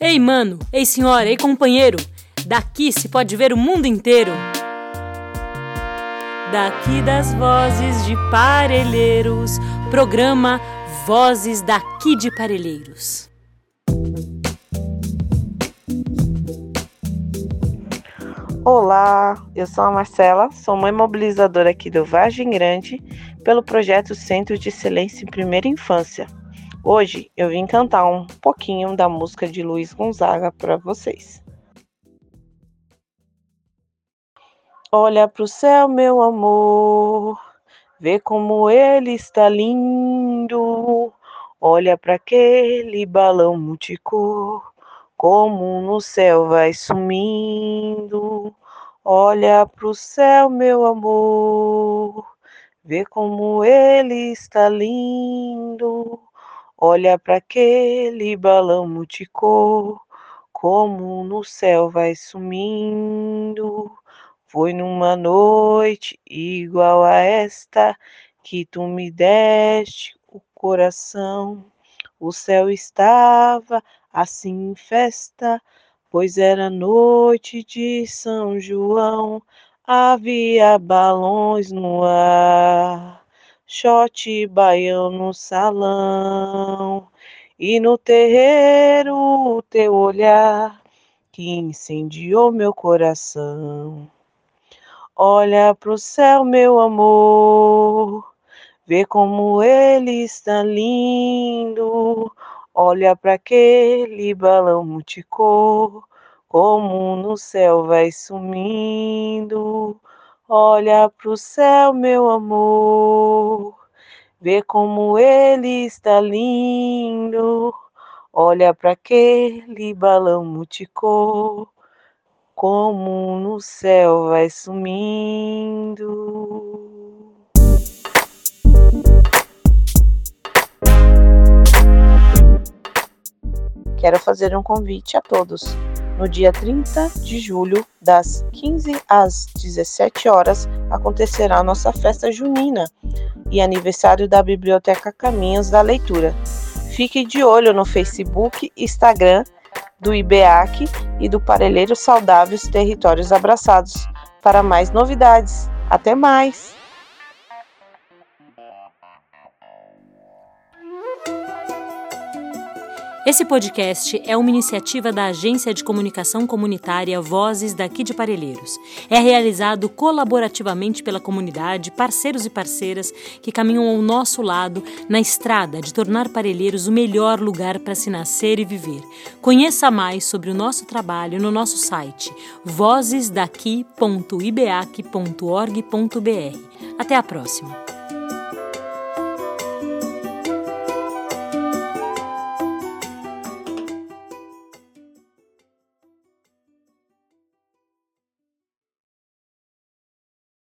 Ei, mano, ei, senhora, ei, companheiro, daqui se pode ver o mundo inteiro. Daqui das vozes de Parelheiros, programa Vozes daqui de Parelheiros. Olá, eu sou a Marcela, sou mãe mobilizadora aqui do Vargem Grande pelo projeto Centro de Excelência em Primeira Infância. Hoje eu vim cantar um pouquinho da música de Luiz Gonzaga para vocês. Olha pro céu, meu amor, vê como ele está lindo. Olha para aquele balão multicor, como no céu vai sumindo. Olha pro céu, meu amor, vê como ele está lindo. Olha para aquele balão multicor, como no céu vai sumindo. Foi numa noite igual a esta que tu me deste o coração. O céu estava assim em festa, pois era noite de São João. Havia balões no ar shot baião no salão e no terreiro o teu olhar que incendiou meu coração. Olha pro céu, meu amor, vê como ele está lindo. Olha para aquele balão multicor, como no céu vai sumindo. Olha pro céu, meu amor, vê como ele está lindo. Olha para aquele balão multicor, como no céu vai sumindo. Quero fazer um convite a todos no dia 30 de julho, das 15 às 17 horas, acontecerá a nossa festa junina e aniversário da Biblioteca Caminhos da Leitura. Fique de olho no Facebook, Instagram do IBEAC e do Parelheiro Saudáveis Territórios Abraçados para mais novidades. Até mais! Esse podcast é uma iniciativa da Agência de Comunicação Comunitária Vozes daqui de Parelheiros. É realizado colaborativamente pela comunidade, parceiros e parceiras que caminham ao nosso lado na estrada de tornar Parelheiros o melhor lugar para se nascer e viver. Conheça mais sobre o nosso trabalho no nosso site vozesdaqui.ibeac.org.br. Até a próxima!